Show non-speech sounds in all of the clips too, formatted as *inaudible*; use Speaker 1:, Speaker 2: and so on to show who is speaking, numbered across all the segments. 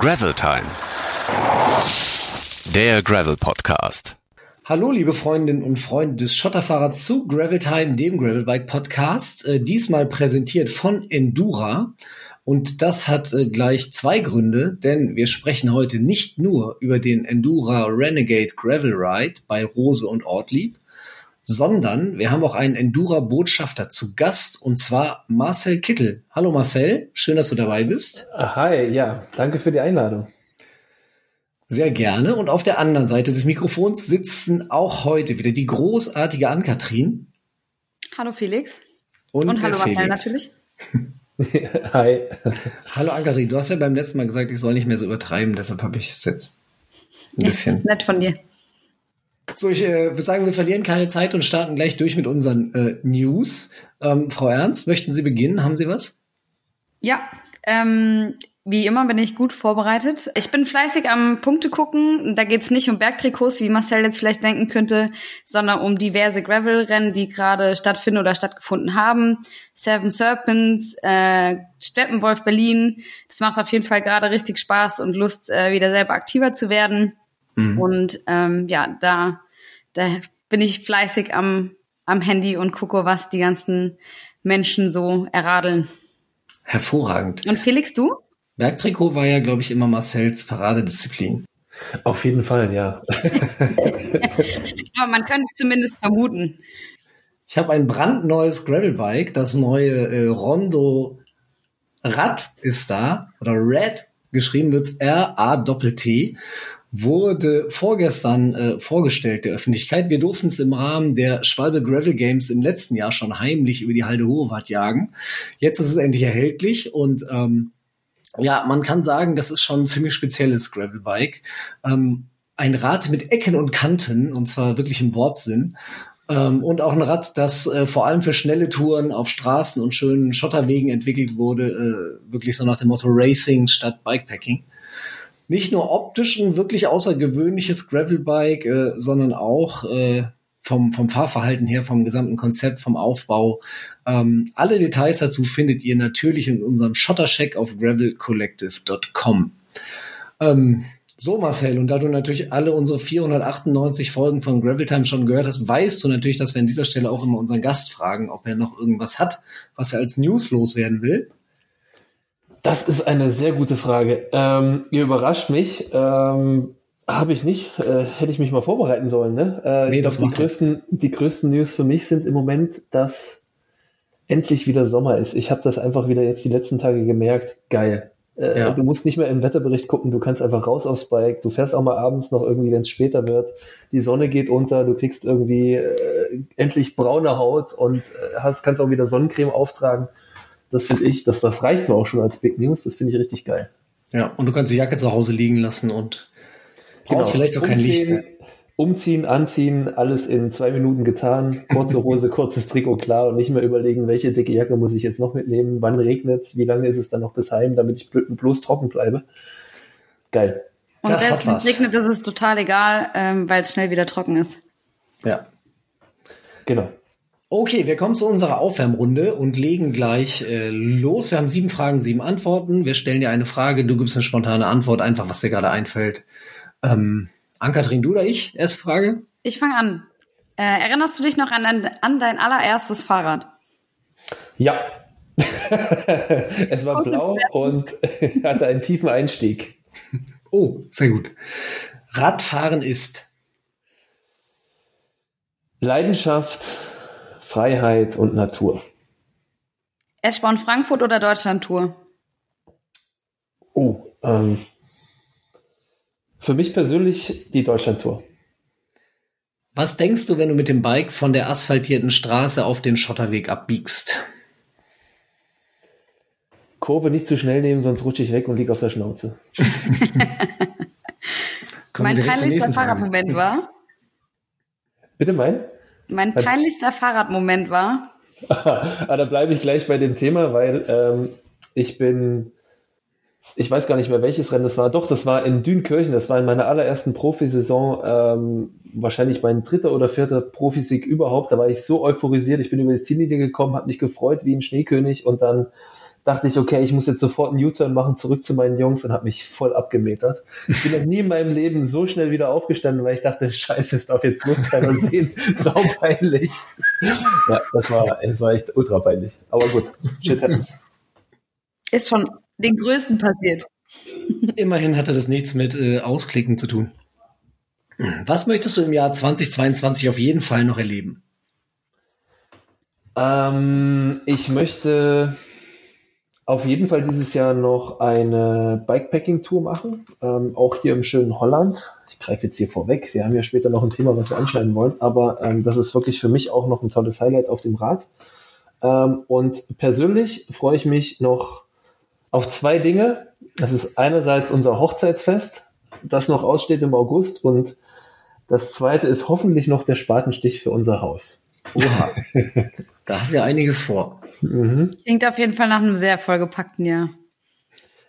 Speaker 1: Gravel Time. Der Gravel Podcast.
Speaker 2: Hallo, liebe Freundinnen und Freunde des Schotterfahrers zu Gravel Time, dem Gravelbike Podcast. Äh, diesmal präsentiert von Endura. Und das hat äh, gleich zwei Gründe, denn wir sprechen heute nicht nur über den Endura Renegade Gravel Ride bei Rose und Ortlieb, sondern wir haben auch einen Endura-Botschafter zu Gast und zwar Marcel Kittel. Hallo Marcel, schön, dass du dabei bist.
Speaker 3: Hi, ja, danke für die Einladung.
Speaker 2: Sehr gerne. Und auf der anderen Seite des Mikrofons sitzen auch heute wieder die großartige Ann-Kathrin.
Speaker 4: Hallo Felix.
Speaker 2: Und,
Speaker 4: und hallo
Speaker 2: Marcel
Speaker 4: natürlich. *laughs*
Speaker 3: Hi.
Speaker 2: Hallo Ann-Kathrin, du hast ja beim letzten Mal gesagt, ich soll nicht mehr so übertreiben, deshalb habe ich es jetzt ein
Speaker 4: ja,
Speaker 2: bisschen.
Speaker 4: Das ist nett von dir.
Speaker 2: So, ich äh, würde sagen, wir verlieren keine Zeit und starten gleich durch mit unseren äh, News. Ähm, Frau Ernst, möchten Sie beginnen? Haben Sie was?
Speaker 4: Ja, ähm, wie immer bin ich gut vorbereitet. Ich bin fleißig am Punkte gucken. Da geht's nicht um Bergtrikots, wie Marcel jetzt vielleicht denken könnte, sondern um diverse Gravel-Rennen, die gerade stattfinden oder stattgefunden haben. Seven Serpents, äh, Steppenwolf Berlin. Das macht auf jeden Fall gerade richtig Spaß und Lust, äh, wieder selber aktiver zu werden.
Speaker 2: Mhm.
Speaker 4: Und ähm, ja, da, da bin ich fleißig am, am Handy und gucke, was die ganzen Menschen so erradeln.
Speaker 2: Hervorragend.
Speaker 4: Und Felix, du?
Speaker 2: Bergtrikot war ja, glaube ich, immer Marcells Paradedisziplin.
Speaker 3: Auf jeden Fall, ja. *laughs*
Speaker 4: Aber man könnte es zumindest vermuten.
Speaker 2: Ich habe ein brandneues Gravelbike, das neue äh, Rondo Rad ist da, oder Red, geschrieben wird's R-A-T-T, wurde vorgestern äh, vorgestellt der Öffentlichkeit. Wir durften es im Rahmen der Schwalbe Gravel Games im letzten Jahr schon heimlich über die Halde Hohewart jagen. Jetzt ist es endlich erhältlich und ähm, ja, man kann sagen, das ist schon ein ziemlich spezielles Gravelbike. Ähm, ein Rad mit Ecken und Kanten, und zwar wirklich im Wortsinn. Ähm, und auch ein Rad, das äh, vor allem für schnelle Touren auf Straßen und schönen Schotterwegen entwickelt wurde, äh, wirklich so nach dem Motto Racing statt Bikepacking. Nicht nur optisch ein wirklich außergewöhnliches Gravelbike, äh, sondern auch äh, vom, vom Fahrverhalten her, vom gesamten Konzept, vom Aufbau. Ähm, alle Details dazu findet ihr natürlich in unserem Schottercheck auf gravelcollective.com. Ähm, so, Marcel, und da du natürlich alle unsere 498 Folgen von Gravel Time schon gehört hast, weißt du natürlich, dass wir an dieser Stelle auch immer unseren Gast fragen, ob er noch irgendwas hat, was er als News loswerden will.
Speaker 3: Das ist eine sehr gute Frage. Ähm, ihr überrascht mich. Ähm, Habe ich nicht. Äh, hätte ich mich mal vorbereiten sollen. Ne? Äh,
Speaker 2: Nee, das
Speaker 3: glaub, die, größten, die größten News für mich sind im Moment, dass endlich wieder Sommer ist. Ich habe das einfach wieder jetzt die letzten Tage gemerkt. Geil. Äh,
Speaker 2: Ja.
Speaker 3: Du musst nicht mehr im Wetterbericht gucken, du kannst einfach raus aufs Bike. Du fährst auch mal abends noch irgendwie, wenn es später wird. Die Sonne geht unter, du kriegst irgendwie äh, endlich braune Haut und äh, hast, kannst auch wieder Sonnencreme auftragen. Das finde ich, das, das reicht mir auch schon als Big News. Das finde ich richtig geil.
Speaker 2: Ja, und du kannst die Jacke zu Hause liegen lassen und brauchst vielleicht auch kein Licht
Speaker 3: Umziehen,
Speaker 2: mehr.
Speaker 3: Umziehen, anziehen, alles in zwei Minuten getan. Kurze Hose, *laughs* kurzes Trikot, klar. Und nicht mehr überlegen, welche dicke Jacke muss ich jetzt noch mitnehmen, wann regnet's, wie lange ist es dann noch bis heim, damit ich bl- bloß trocken bleibe. Geil.
Speaker 4: Und
Speaker 2: Das
Speaker 4: selbst wenn es regnet, ist es total egal, ähm, weil es schnell wieder trocken ist.
Speaker 2: Ja.
Speaker 3: Genau.
Speaker 2: Okay, wir kommen zu unserer Aufwärmrunde und legen gleich äh, los. Wir haben sieben Fragen, sieben Antworten. Wir stellen dir eine Frage, du gibst eine spontane Antwort, einfach was dir gerade einfällt. Ähm, Ankatrin, du oder ich? Erste Frage?
Speaker 4: Ich fange an. Äh, erinnerst du dich noch an, dein- an dein allererstes Fahrrad?
Speaker 3: Ja. *laughs* es war blau und *laughs* hatte einen tiefen Einstieg.
Speaker 2: Oh, sehr gut. Radfahren ist
Speaker 3: Leidenschaft, Freiheit und Natur.
Speaker 4: Eschborn Frankfurt oder Deutschland-Tour?
Speaker 3: Oh, ähm, für mich persönlich die Deutschlandtour.
Speaker 2: Was denkst du, wenn du mit dem Bike von der asphaltierten Straße auf den Schotterweg abbiegst?
Speaker 3: Kurve nicht zu schnell nehmen, sonst rutsche ich weg und liege auf der Schnauze. *laughs*
Speaker 4: Mein peinlichster. Fahrradmoment war.
Speaker 3: Bitte mein?
Speaker 4: Mein peinlichster Fahrradmoment war. *laughs*
Speaker 3: ah, da bleibe ich gleich bei dem Thema, weil ähm, ich bin, ich weiß gar nicht mehr, welches Rennen das war. Doch, das war in Dünkirchen. Das war in meiner allerersten Profisaison, ähm, wahrscheinlich mein dritter oder vierter Profisieg überhaupt. Da war ich so euphorisiert. Ich bin über die Ziellinie gekommen, habe mich gefreut wie ein Schneekönig und dann dachte ich, okay, ich muss jetzt sofort einen U-Turn machen, zurück zu meinen Jungs und habe mich voll abgemetert. Ich bin noch nie in meinem Leben so schnell wieder aufgestanden, weil ich dachte, *laughs* scheiße, es darf jetzt bloß keiner sehen. *laughs* Sau peinlich. Ja, das war, das war echt ultra peinlich. Aber gut, shit happens.
Speaker 4: Ist schon den Größten passiert.
Speaker 2: Immerhin hatte das nichts mit äh, Ausklicken zu tun. Was möchtest du im Jahr 2022 auf jeden Fall noch erleben?
Speaker 3: Ähm, ich möchte auf jeden Fall dieses Jahr noch eine Bikepacking-Tour machen, ähm, auch hier im schönen Holland. Ich greife jetzt hier vorweg. Wir haben ja später noch ein Thema, was wir anschneiden wollen, aber ähm, das ist wirklich für mich auch noch ein tolles Highlight auf dem Rad. Ähm, und persönlich freue ich mich noch auf zwei Dinge. Das ist einerseits unser Hochzeitsfest, das noch aussteht im August und das zweite ist hoffentlich noch der Spatenstich für unser Haus.
Speaker 2: Oha. *laughs* da hast du ja einiges vor.
Speaker 4: Mhm. Klingt auf jeden Fall nach einem sehr vollgepackten Jahr.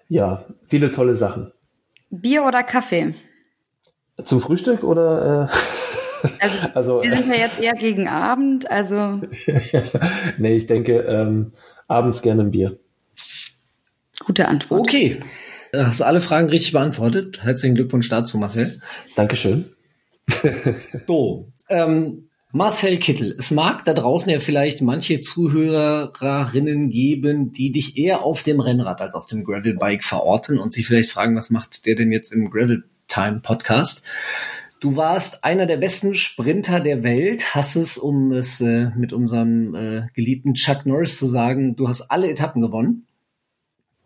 Speaker 3: Ja, viele tolle Sachen.
Speaker 4: Bier oder Kaffee?
Speaker 3: Zum Frühstück oder?
Speaker 4: Äh, also, *laughs* also, wir sind ja jetzt eher gegen Abend, also. *laughs*
Speaker 3: nee, ich denke, ähm, abends gerne ein Bier.
Speaker 4: Gute Antwort.
Speaker 2: Okay. Hast du alle Fragen richtig beantwortet? Herzlichen Glückwunsch dazu, Marcel.
Speaker 3: Dankeschön.
Speaker 2: so, ähm, Marcel Kittel, es mag da draußen ja vielleicht manche Zuhörerinnen geben, die dich eher auf dem Rennrad als auf dem Gravelbike verorten und sich vielleicht fragen, was macht der denn jetzt im Gravel Time Podcast? Du warst einer der besten Sprinter der Welt, hast es, um es äh, mit unserem äh, geliebten Chuck Norris zu sagen, du hast alle Etappen gewonnen.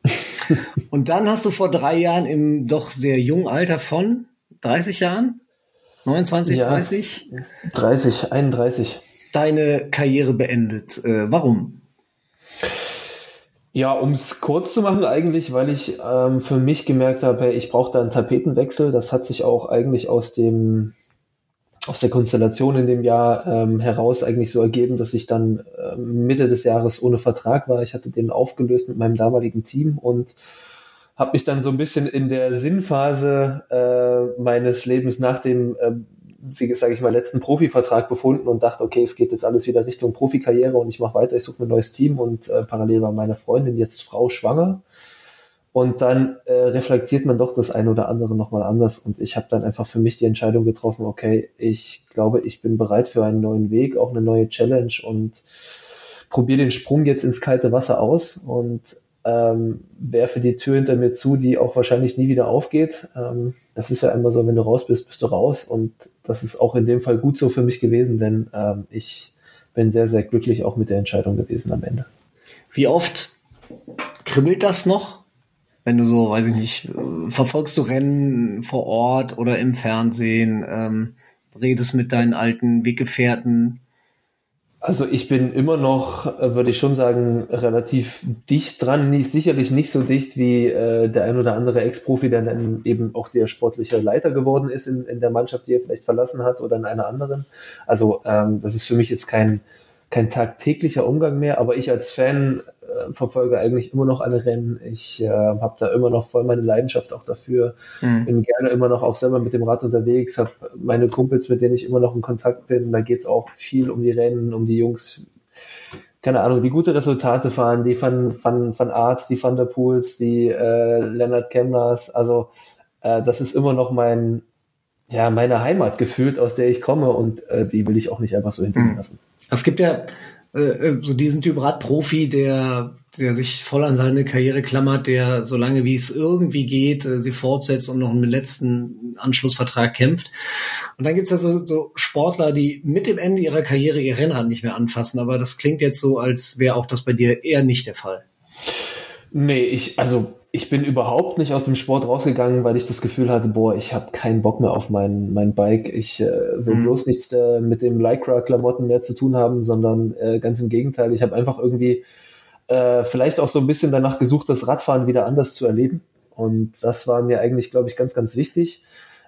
Speaker 2: *laughs* und dann hast du vor drei Jahren im doch sehr jungen Alter von 30 Jahren 29, ja, 30?
Speaker 3: 30, 31.
Speaker 2: Deine Karriere beendet. Äh, warum?
Speaker 3: Ja, um es kurz zu machen, eigentlich, weil ich ähm, für mich gemerkt habe, ich brauche da einen Tapetenwechsel. Das hat sich auch eigentlich aus dem aus der Konstellation in dem Jahr ähm, heraus eigentlich so ergeben, dass ich dann äh, Mitte des Jahres ohne Vertrag war. Ich hatte den aufgelöst mit meinem damaligen Team und habe mich dann so ein bisschen in der Sinnphase äh, meines Lebens nach dem, äh, sage ich mal, letzten Profivertrag befunden und dachte, okay, es geht jetzt alles wieder Richtung Profikarriere und ich mache weiter, ich suche mir ein neues Team und äh, parallel war meine Freundin, jetzt Frau, schwanger. Und dann äh, reflektiert man doch das eine oder andere nochmal anders. Und ich habe dann einfach für mich die Entscheidung getroffen, okay, ich glaube, ich bin bereit für einen neuen Weg, auch eine neue Challenge und probiere den Sprung jetzt ins kalte Wasser aus. Und ähm, werfe die Tür hinter mir zu, die auch wahrscheinlich nie wieder aufgeht. Ähm, das ist ja immer so, wenn du raus bist, bist du raus. Und das ist auch in dem Fall gut so für mich gewesen, denn ähm, ich bin sehr, sehr glücklich auch mit der Entscheidung gewesen am Ende.
Speaker 2: Wie oft kribbelt das noch? Wenn du so, weiß ich nicht, verfolgst du Rennen vor Ort oder im Fernsehen, ähm, redest mit deinen alten Weggefährten,
Speaker 3: also ich bin immer noch, äh, würde ich schon sagen, relativ dicht dran. Nie, sicherlich nicht so dicht wie äh, der ein oder andere Ex-Profi, der dann eben auch der sportliche Leiter geworden ist in, in der Mannschaft, die er vielleicht verlassen hat oder in einer anderen. Also ähm, das ist für mich jetzt kein, kein tagtäglicher Umgang mehr, aber ich als Fan äh, verfolge eigentlich immer noch alle Rennen. Ich äh, habe da immer noch voll meine Leidenschaft auch dafür. Mhm. Bin gerne immer noch auch selber mit dem Rad unterwegs, habe meine Kumpels, mit denen ich immer noch in Kontakt bin. Da geht's auch viel um die Rennen, um die Jungs, keine Ahnung, die gute Resultate fahren, die von, von, von Arzt, die Van der Pools, die äh, Leonard Kemners. Also äh, das ist immer noch mein, ja, meine Heimat gefühlt, aus der ich komme und äh, die will ich auch nicht einfach so hinter mir mhm. lassen.
Speaker 2: Es gibt ja äh, äh, so diesen Typ Radprofi, der, der sich voll an seine Karriere klammert, der so lange wie es irgendwie geht, äh, sie fortsetzt und noch einen letzten Anschlussvertrag kämpft. Und dann gibt's ja so, so Sportler, die mit dem Ende ihrer Karriere ihr Rennrad nicht mehr anfassen. Aber das klingt jetzt so, als wäre auch das bei dir eher nicht der Fall.
Speaker 3: Nee, ich, also ich bin überhaupt nicht aus dem Sport rausgegangen, weil ich das Gefühl hatte, boah, ich habe keinen Bock mehr auf mein, mein Bike. Ich äh, will mhm. bloß nichts äh, mit dem Lycra-Klamotten mehr zu tun haben, sondern äh, ganz im Gegenteil. Ich habe einfach irgendwie äh, vielleicht auch so ein bisschen danach gesucht, das Radfahren wieder anders zu erleben. Und das war mir eigentlich, glaube ich, ganz, ganz wichtig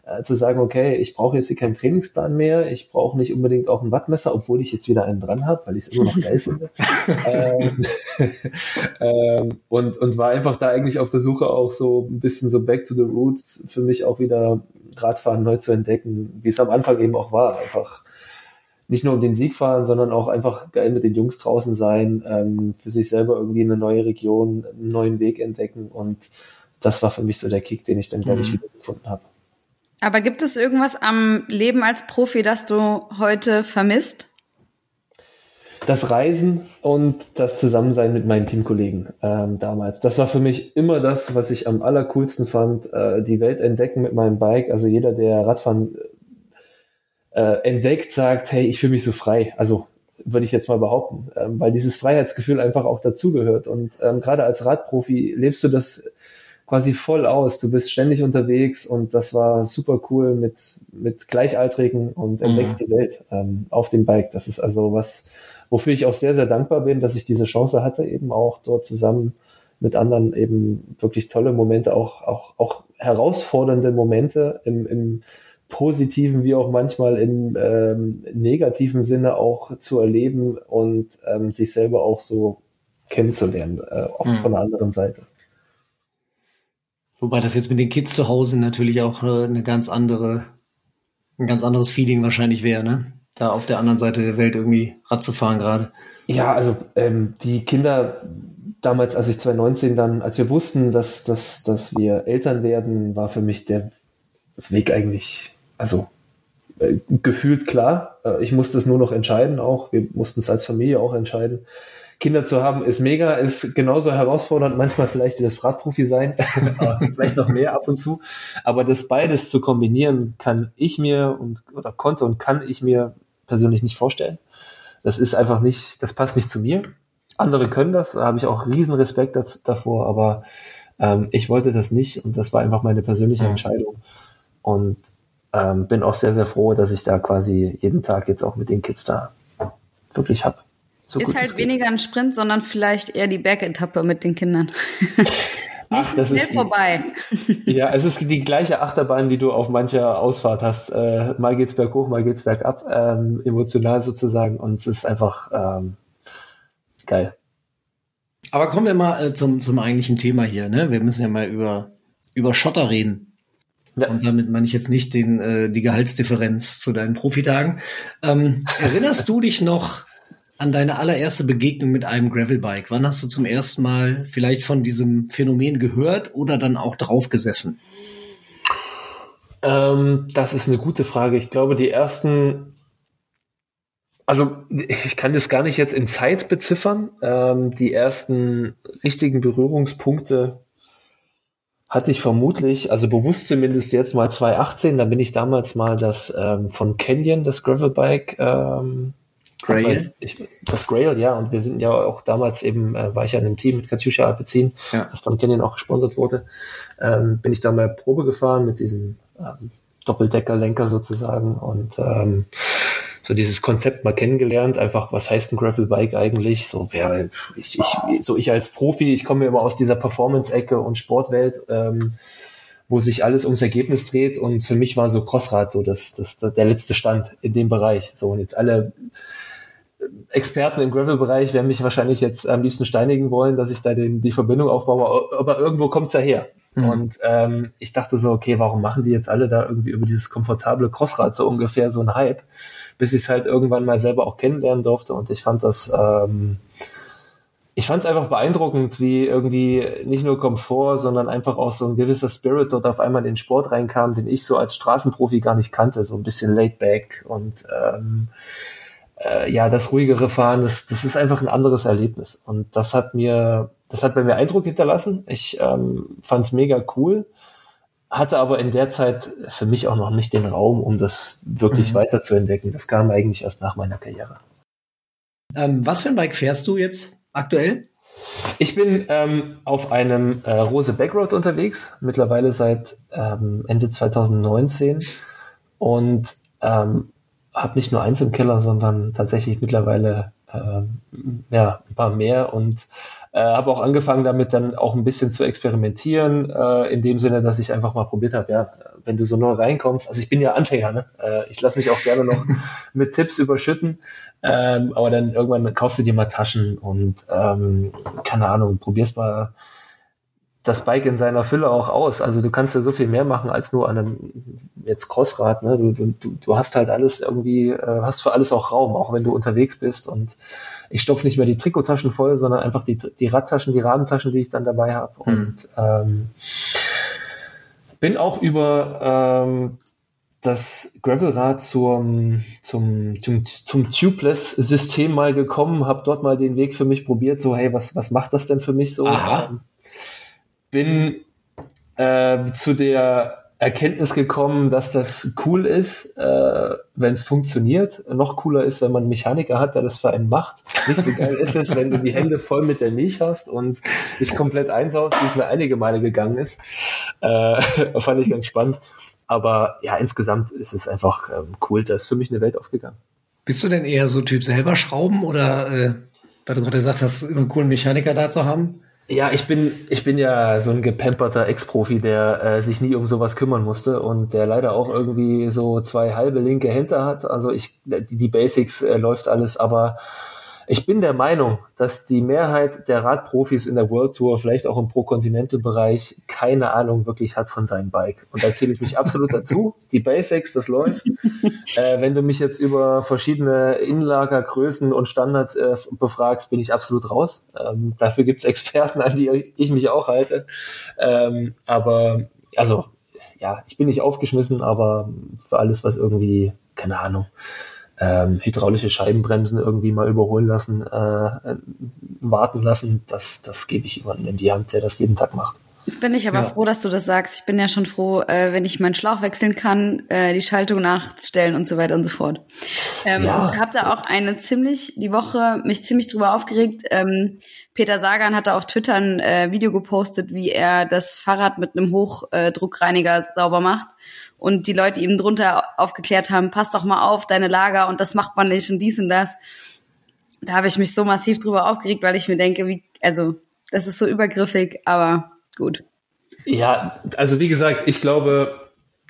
Speaker 3: äh, zu sagen, okay, ich brauche jetzt hier keinen Trainingsplan mehr, ich brauche nicht unbedingt auch ein Wattmesser, obwohl ich jetzt wieder einen dran habe, weil ich es immer noch geil finde. *laughs* ähm, *laughs* ähm, und, und war einfach da eigentlich auf der Suche auch so ein bisschen so back to the roots, für mich auch wieder Radfahren neu zu entdecken, wie es am Anfang eben auch war, einfach nicht nur um den Sieg fahren, sondern auch einfach geil mit den Jungs draußen sein, ähm, für sich selber irgendwie eine neue Region, einen neuen Weg entdecken und das war für mich so der Kick, den ich dann, glaube ich, mhm. wieder gefunden habe.
Speaker 4: Aber gibt es irgendwas am Leben als Profi, das du heute vermisst?
Speaker 3: Das Reisen und das Zusammensein mit meinen Teamkollegen ähm, damals. Das war für mich immer das, was ich am allercoolsten fand. Äh, die Welt entdecken mit meinem Bike. Also jeder, der Radfahren äh, entdeckt, sagt, hey, ich fühle mich so frei. Also würde ich jetzt mal behaupten, ähm, weil dieses Freiheitsgefühl einfach auch dazugehört. Und ähm, gerade als Radprofi lebst du das quasi voll aus. Du bist ständig unterwegs und das war super cool mit, mit Gleichaltrigen und entdeckst mhm. die Welt ähm, auf dem Bike. Das ist also was, wofür ich auch sehr, sehr dankbar bin, dass ich diese Chance hatte, eben auch dort zusammen mit anderen eben wirklich tolle Momente, auch, auch, auch herausfordernde Momente im, im positiven wie auch manchmal im ähm, negativen Sinne auch zu erleben und ähm, sich selber auch so kennenzulernen, äh, auch mhm. von der anderen Seite.
Speaker 2: Wobei das jetzt mit den Kids zu Hause natürlich auch äh, eine ganz andere, ein ganz anderes Feeling wahrscheinlich wäre, ne? Da auf der anderen Seite der Welt irgendwie Rad zu fahren gerade.
Speaker 3: Ja, also ähm, die Kinder damals, als ich 2019 dann, als wir wussten, dass, dass, dass wir Eltern werden, war für mich der Weg eigentlich, also äh, gefühlt klar. Äh, ich musste es nur noch entscheiden auch. Wir mussten es als Familie auch entscheiden. Kinder zu haben ist mega, ist genauso herausfordernd, manchmal vielleicht wie das Radprofi sein, *laughs* vielleicht noch mehr ab und zu. Aber das beides zu kombinieren, kann ich mir und oder konnte und kann ich mir persönlich nicht vorstellen. Das ist einfach nicht, das passt nicht zu mir. Andere können das, da habe ich auch riesen Respekt das, davor, aber ähm, ich wollte das nicht und das war einfach meine persönliche. Entscheidung. Und ähm, bin auch sehr, sehr froh, dass ich da quasi jeden Tag jetzt auch mit den Kids da wirklich habe.
Speaker 4: So ist halt weniger ein Sprint, sondern vielleicht eher die Bergetappe mit den Kindern. *laughs*
Speaker 3: Ach, das ist vorbei. ja, es ist die gleiche Achterbahn, die du auf mancher Ausfahrt hast. Äh, mal geht's berghoch, mal geht's bergab, ähm, emotional sozusagen. Und es ist einfach ähm, geil.
Speaker 2: Aber kommen wir mal äh, zum, zum eigentlichen Thema hier. Ne? Wir müssen ja mal über, über Schotter reden. Ja. Und damit meine ich jetzt nicht den, äh, die Gehaltsdifferenz zu deinen Profitagen. Ähm, erinnerst du dich noch an deine allererste Begegnung mit einem Gravelbike? Wann hast du zum ersten Mal vielleicht von diesem Phänomen gehört oder dann auch draufgesessen?
Speaker 3: Ähm, das ist eine gute Frage. Ich glaube, die ersten, also ich kann das gar nicht jetzt in Zeit beziffern. Ähm, die ersten richtigen Berührungspunkte hatte ich vermutlich, also bewusst zumindest jetzt mal 2018, da bin ich damals mal das ähm, von Canyon, das Gravelbike, ähm, Grail? Ich, das Grail, ja. Und wir sind ja auch damals eben, äh, war ich ja in einem Team mit Katjuscha Alpecin, ja. das von Canyon auch gesponsert wurde. Ähm, bin ich da mal Probe gefahren mit diesem ähm, Doppeldeckerlenker sozusagen und ähm, so dieses Konzept mal kennengelernt, einfach, was heißt ein Gravelbike eigentlich? So, wer, ich, ich, so ich als Profi, ich komme immer aus dieser Performance-Ecke und Sportwelt, ähm, wo sich alles ums Ergebnis dreht und für mich war so Crossrad so das, das, der letzte Stand in dem Bereich. So und jetzt alle Experten im Gravel-Bereich werden mich wahrscheinlich jetzt am liebsten steinigen wollen, dass ich da den, die Verbindung aufbaue, aber irgendwo kommt's ja her. Mhm. Und ähm, ich dachte so, okay, warum machen die jetzt alle da irgendwie über dieses komfortable Crossrad so ungefähr so ein Hype, bis ich es halt irgendwann mal selber auch kennenlernen durfte und ich fand das, ähm, ich fand es einfach beeindruckend, wie irgendwie nicht nur Komfort, sondern einfach auch so ein gewisser Spirit dort auf einmal in den Sport reinkam, den ich so als Straßenprofi gar nicht kannte, so ein bisschen laid back und ähm, äh, ja, das ruhigere Fahren, das, das ist einfach ein anderes Erlebnis. Und das hat mir, das hat bei mir Eindruck hinterlassen. Ich ähm, fand es mega cool, hatte aber in der Zeit für mich auch noch nicht den Raum, um das wirklich mhm. weiter zu entdecken. Das kam eigentlich erst nach meiner Karriere.
Speaker 2: Ähm, was für ein Bike fährst du jetzt aktuell?
Speaker 3: Ich bin ähm, auf einem äh, Rose Backroad unterwegs, mittlerweile seit ähm, Ende 2019 und ähm, habe nicht nur eins im Keller, sondern tatsächlich mittlerweile äh, ja, ein paar mehr und äh, habe auch angefangen damit dann auch ein bisschen zu experimentieren, äh, in dem Sinne, dass ich einfach mal probiert habe, ja, wenn du so neu reinkommst, also ich bin ja Anfänger, ne? Äh, ich lasse mich auch gerne noch *laughs* mit Tipps überschütten, ähm, aber dann irgendwann kaufst du dir mal Taschen und ähm, keine Ahnung, probierst mal das Bike in seiner Fülle auch aus. Also du kannst ja so viel mehr machen als nur an einem jetzt Crossrad. Ne? Du, du, du hast halt alles irgendwie, äh, hast für alles auch Raum, auch wenn du unterwegs bist. Und ich stopfe nicht mehr die Trikottaschen voll, sondern einfach die, die Radtaschen, die Rahmentaschen, die ich dann dabei habe. Mhm. Und ähm, bin auch über ähm, das Gravelrad zum, zum, zum, zum Tubeless-System mal gekommen, habe dort mal den Weg für mich probiert, so hey, was, was macht das denn für mich so?
Speaker 2: Aha.
Speaker 3: Bin äh, zu der Erkenntnis gekommen, dass das cool ist, äh, wenn es funktioniert. Noch cooler ist, wenn man einen Mechaniker hat, der das für einen macht. Nicht so geil ist es, wenn du die Hände voll mit der Milch hast und dich komplett einsaust, wie es mir einige Male gegangen ist. Äh, *laughs* fand ich ganz spannend. Aber ja, insgesamt ist es einfach ähm, cool. Da ist für mich eine Welt aufgegangen.
Speaker 2: Bist du denn eher so Typ selber schrauben oder, äh, weil du gerade gesagt hast, immer einen coolen Mechaniker da zu haben?
Speaker 3: Ja, ich bin, ich bin ja so ein gepamperter Ex-Profi, der äh, sich nie um sowas kümmern musste und der leider auch irgendwie so zwei halbe linke Hände hat. Also ich, die Basics äh, läuft alles, aber ich bin der Meinung, dass die Mehrheit der Radprofis in der World Tour, vielleicht auch im Pro-Continental-Bereich, keine Ahnung wirklich hat von seinem Bike. Und da zähle ich mich absolut dazu. Die Basics, das läuft. Äh, wenn du mich jetzt über verschiedene Innenlagergrößen und Standards äh, befragst, bin ich absolut raus. Ähm, dafür gibt's Experten, an die ich mich auch halte. Ähm, aber also, ja, ich bin nicht aufgeschmissen, aber für alles, was irgendwie, keine Ahnung, ähm, hydraulische Scheibenbremsen irgendwie mal überholen lassen, äh, warten lassen, das, das gebe ich jemandem in die Hand, der das jeden Tag macht.
Speaker 4: Bin ich aber ja. froh, dass du das sagst. Ich bin ja schon froh, äh, wenn ich meinen Schlauch wechseln kann, äh, die Schaltung nachstellen und so weiter und so fort. Ähm, ja. Hab da auch eine ziemlich, die Woche mich ziemlich drüber aufgeregt. Ähm, Peter Sagan hatte auf Twitter ein äh, Video gepostet, wie er das Fahrrad mit einem Hochdruckreiniger sauber macht und die Leute ihm drunter aufgeklärt haben, pass doch mal auf, deine Lager und das macht man nicht und dies und das. Da habe ich mich so massiv drüber aufgeregt, weil ich mir denke, wie, also, das ist so übergriffig, aber gut.
Speaker 3: Ja, also wie gesagt, ich glaube,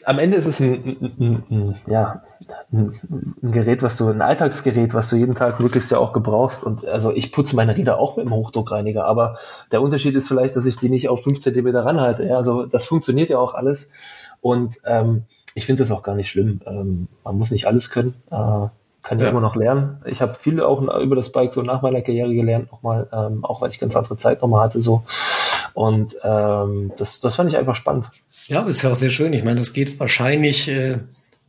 Speaker 3: am Ende ist es ein, ein, ein, ja, ein, Gerät, was du, ein Alltagsgerät, was du jeden Tag möglichst ja auch gebrauchst. Und also ich putze meine Räder auch mit dem Hochdruckreiniger, aber der Unterschied ist vielleicht, dass ich die nicht auf 5 cm ranhalte. Ja, also das funktioniert ja auch alles. Und ähm, ich finde das auch gar nicht schlimm. Ähm, man muss nicht alles können. Äh, kann ja, ja immer noch lernen. Ich habe viel auch über das Bike so nach meiner Karriere gelernt, nochmal, ähm, auch weil ich ganz andere Zeit nochmal hatte so. Und ähm, das, das fand ich einfach spannend.
Speaker 2: Ja, ist ja auch sehr schön. Ich meine, das geht wahrscheinlich, äh,